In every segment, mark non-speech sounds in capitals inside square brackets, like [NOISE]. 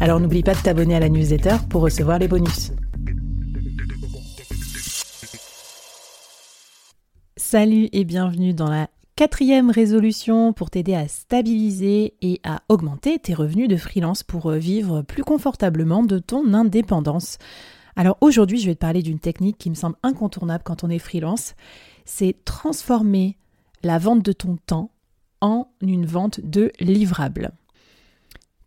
Alors n'oublie pas de t'abonner à la newsletter pour recevoir les bonus. Salut et bienvenue dans la quatrième résolution pour t'aider à stabiliser et à augmenter tes revenus de freelance pour euh, vivre plus confortablement de ton indépendance. Alors aujourd'hui, je vais te parler d'une technique qui me semble incontournable quand on est freelance, c'est transformer la vente de ton temps en une vente de livrables.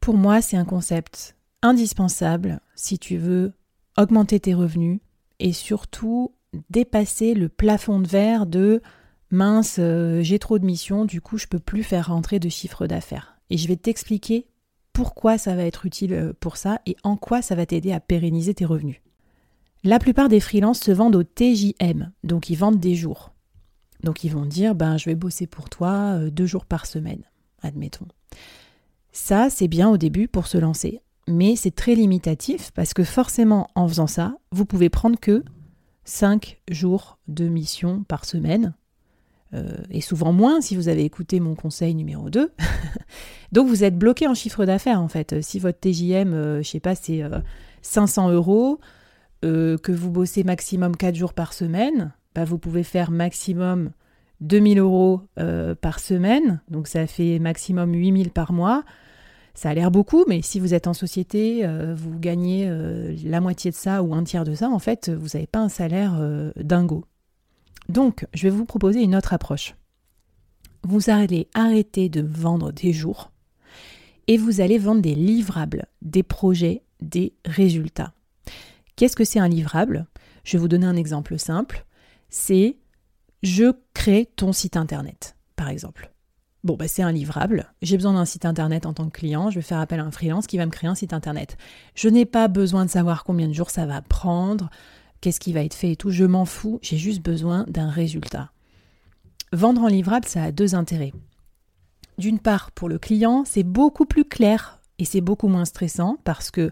Pour moi, c'est un concept indispensable si tu veux augmenter tes revenus et surtout dépasser le plafond de verre de mince, euh, j'ai trop de missions, du coup je peux plus faire rentrer de chiffre d'affaires. Et je vais t'expliquer pourquoi ça va être utile euh, pour ça et en quoi ça va t'aider à pérenniser tes revenus. La plupart des freelances se vendent au TJM, donc ils vendent des jours. Donc ils vont dire ben je vais bosser pour toi euh, deux jours par semaine, admettons. Ça, c'est bien au début pour se lancer, mais c'est très limitatif parce que forcément, en faisant ça, vous pouvez prendre que 5 jours de mission par semaine, euh, et souvent moins si vous avez écouté mon conseil numéro 2. [LAUGHS] Donc vous êtes bloqué en chiffre d'affaires en fait. Si votre TJM, euh, je sais pas, c'est 500 euh, euros, que vous bossez maximum 4 jours par semaine, bah, vous pouvez faire maximum 2000 euros par semaine, donc ça fait maximum 8000 par mois. Ça a l'air beaucoup, mais si vous êtes en société, euh, vous gagnez euh, la moitié de ça ou un tiers de ça, en fait, vous n'avez pas un salaire euh, dingo. Donc, je vais vous proposer une autre approche. Vous allez arrêter de vendre des jours et vous allez vendre des livrables, des projets, des résultats. Qu'est-ce que c'est un livrable? Je vais vous donner un exemple simple. C'est je crée ton site internet, par exemple. Bon, bah, c'est un livrable. J'ai besoin d'un site internet en tant que client. Je vais faire appel à un freelance qui va me créer un site internet. Je n'ai pas besoin de savoir combien de jours ça va prendre, qu'est-ce qui va être fait et tout. Je m'en fous. J'ai juste besoin d'un résultat. Vendre en livrable, ça a deux intérêts. D'une part, pour le client, c'est beaucoup plus clair et c'est beaucoup moins stressant parce que,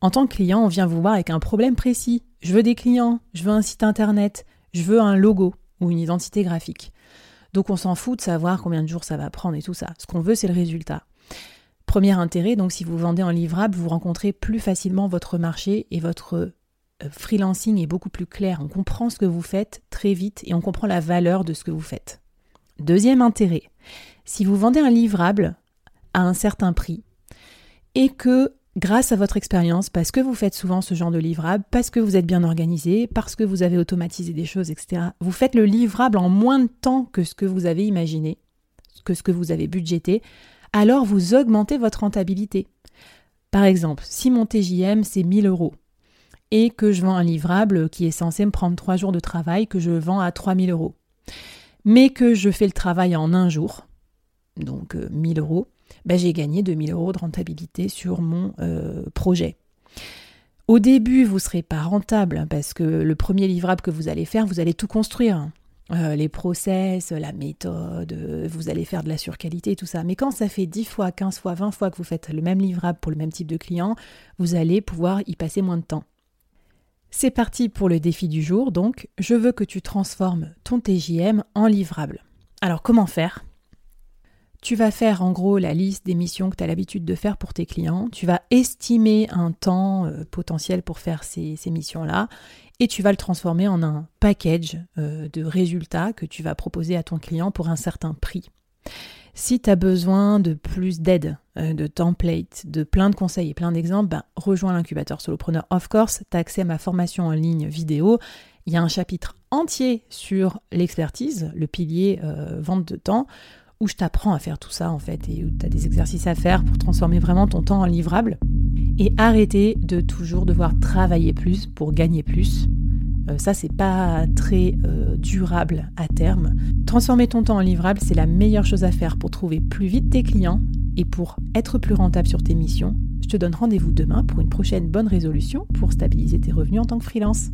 en tant que client, on vient vous voir avec un problème précis. Je veux des clients, je veux un site internet, je veux un logo ou une identité graphique. Donc on s'en fout de savoir combien de jours ça va prendre et tout ça. Ce qu'on veut, c'est le résultat. Premier intérêt, donc si vous vendez en livrable, vous rencontrez plus facilement votre marché et votre euh, freelancing est beaucoup plus clair. On comprend ce que vous faites très vite et on comprend la valeur de ce que vous faites. Deuxième intérêt, si vous vendez un livrable à un certain prix et que grâce à votre expérience, parce que vous faites souvent ce genre de livrable, parce que vous êtes bien organisé, parce que vous avez automatisé des choses, etc. Vous faites le livrable en moins de temps que ce que vous avez imaginé, que ce que vous avez budgété, alors vous augmentez votre rentabilité. Par exemple, si mon TJM c'est 1000 euros et que je vends un livrable qui est censé me prendre 3 jours de travail, que je vends à 3000 euros, mais que je fais le travail en un jour, donc 1000 euh, euros, ben, j'ai gagné 2000 euros de rentabilité sur mon euh, projet. Au début, vous ne serez pas rentable hein, parce que le premier livrable que vous allez faire, vous allez tout construire. Euh, les process, la méthode, euh, vous allez faire de la surqualité, tout ça. Mais quand ça fait 10 fois, 15 fois, 20 fois que vous faites le même livrable pour le même type de client, vous allez pouvoir y passer moins de temps. C'est parti pour le défi du jour, donc je veux que tu transformes ton TJM en livrable. Alors comment faire? Tu vas faire en gros la liste des missions que tu as l'habitude de faire pour tes clients. Tu vas estimer un temps euh, potentiel pour faire ces, missions-là. Et tu vas le transformer en un package euh, de résultats que tu vas proposer à ton client pour un certain prix. Si tu as besoin de plus d'aide, euh, de templates, de plein de conseils et plein d'exemples, ben, rejoins l'incubateur Solopreneur Of Course. Tu as accès à ma formation en ligne vidéo. Il y a un chapitre entier sur l'expertise, le pilier vente de temps, où je t'apprends à faire tout ça en fait et où tu as des exercices à faire pour transformer vraiment ton temps en livrable. Et arrêter de toujours devoir travailler plus pour gagner plus. Euh, ça, c'est pas très euh, durable à terme. Transformer ton temps en livrable, c'est la meilleure chose à faire pour trouver plus vite tes clients et pour être plus rentable sur tes missions. Je te donne rendez-vous demain pour une prochaine bonne résolution pour stabiliser tes revenus en tant que freelance.